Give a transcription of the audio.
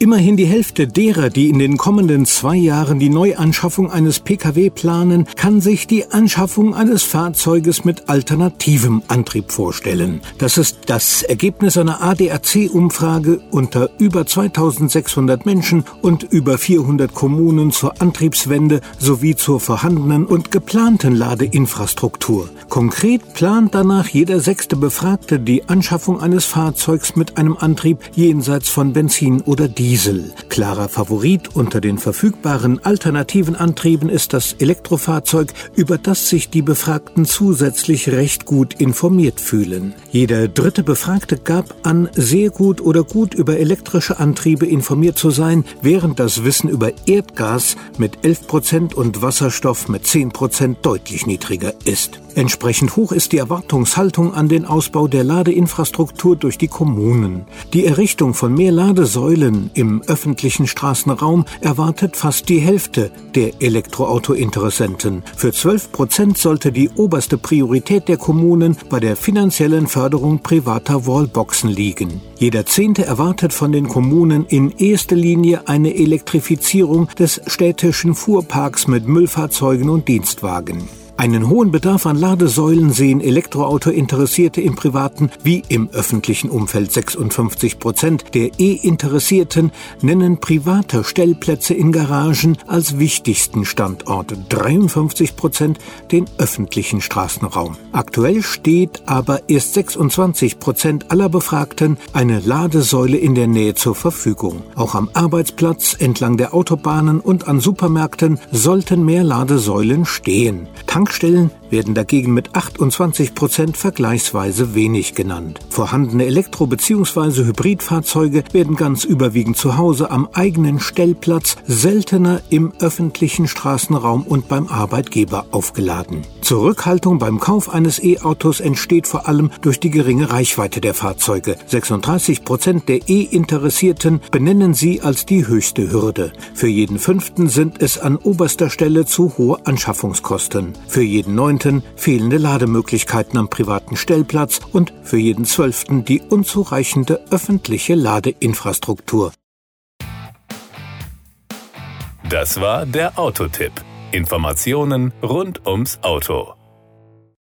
Immerhin die Hälfte derer, die in den kommenden zwei Jahren die Neuanschaffung eines Pkw planen, kann sich die Anschaffung eines Fahrzeuges mit alternativem Antrieb vorstellen. Das ist das Ergebnis einer ADAC-Umfrage unter über 2600 Menschen und über 400 Kommunen zur Antriebswende sowie zur vorhandenen und geplanten Ladeinfrastruktur. Konkret plant danach jeder sechste Befragte die Anschaffung eines Fahrzeugs mit einem Antrieb jenseits von Benzin oder Diesel. Diesel. Klarer Favorit unter den verfügbaren alternativen Antrieben ist das Elektrofahrzeug, über das sich die Befragten zusätzlich recht gut informiert fühlen. Jeder dritte Befragte gab an, sehr gut oder gut über elektrische Antriebe informiert zu sein, während das Wissen über Erdgas mit 11 Prozent und Wasserstoff mit 10 Prozent deutlich niedriger ist. Entsprechend hoch ist die Erwartungshaltung an den Ausbau der Ladeinfrastruktur durch die Kommunen. Die Errichtung von mehr Ladesäulen im öffentlichen Straßenraum erwartet fast die Hälfte der Elektroauto-Interessenten. Für 12 Prozent sollte die oberste Priorität der Kommunen bei der finanziellen Förderung privater Wallboxen liegen. Jeder Zehnte erwartet von den Kommunen in erster Linie eine Elektrifizierung des städtischen Fuhrparks mit Müllfahrzeugen und Dienstwagen. Einen hohen Bedarf an Ladesäulen sehen Elektroauto-Interessierte im privaten wie im öffentlichen Umfeld. 56 Prozent der E-Interessierten nennen private Stellplätze in Garagen als wichtigsten Standort. 53 Prozent den öffentlichen Straßenraum. Aktuell steht aber erst 26 Prozent aller Befragten eine Ladesäule in der Nähe zur Verfügung. Auch am Arbeitsplatz, entlang der Autobahnen und an Supermärkten sollten mehr Ladesäulen stehen. Tank Tankstellen werden dagegen mit 28 Prozent vergleichsweise wenig genannt. Vorhandene Elektro- bzw. Hybridfahrzeuge werden ganz überwiegend zu Hause am eigenen Stellplatz, seltener im öffentlichen Straßenraum und beim Arbeitgeber aufgeladen. Zurückhaltung beim Kauf eines E-Autos entsteht vor allem durch die geringe Reichweite der Fahrzeuge. 36 Prozent der E-Interessierten benennen sie als die höchste Hürde. Für jeden fünften sind es an oberster Stelle zu hohe Anschaffungskosten. Für jeden neunten fehlende Lademöglichkeiten am privaten Stellplatz und für jeden zwölften die unzureichende öffentliche Ladeinfrastruktur. Das war der Autotipp. Informationen rund ums Auto.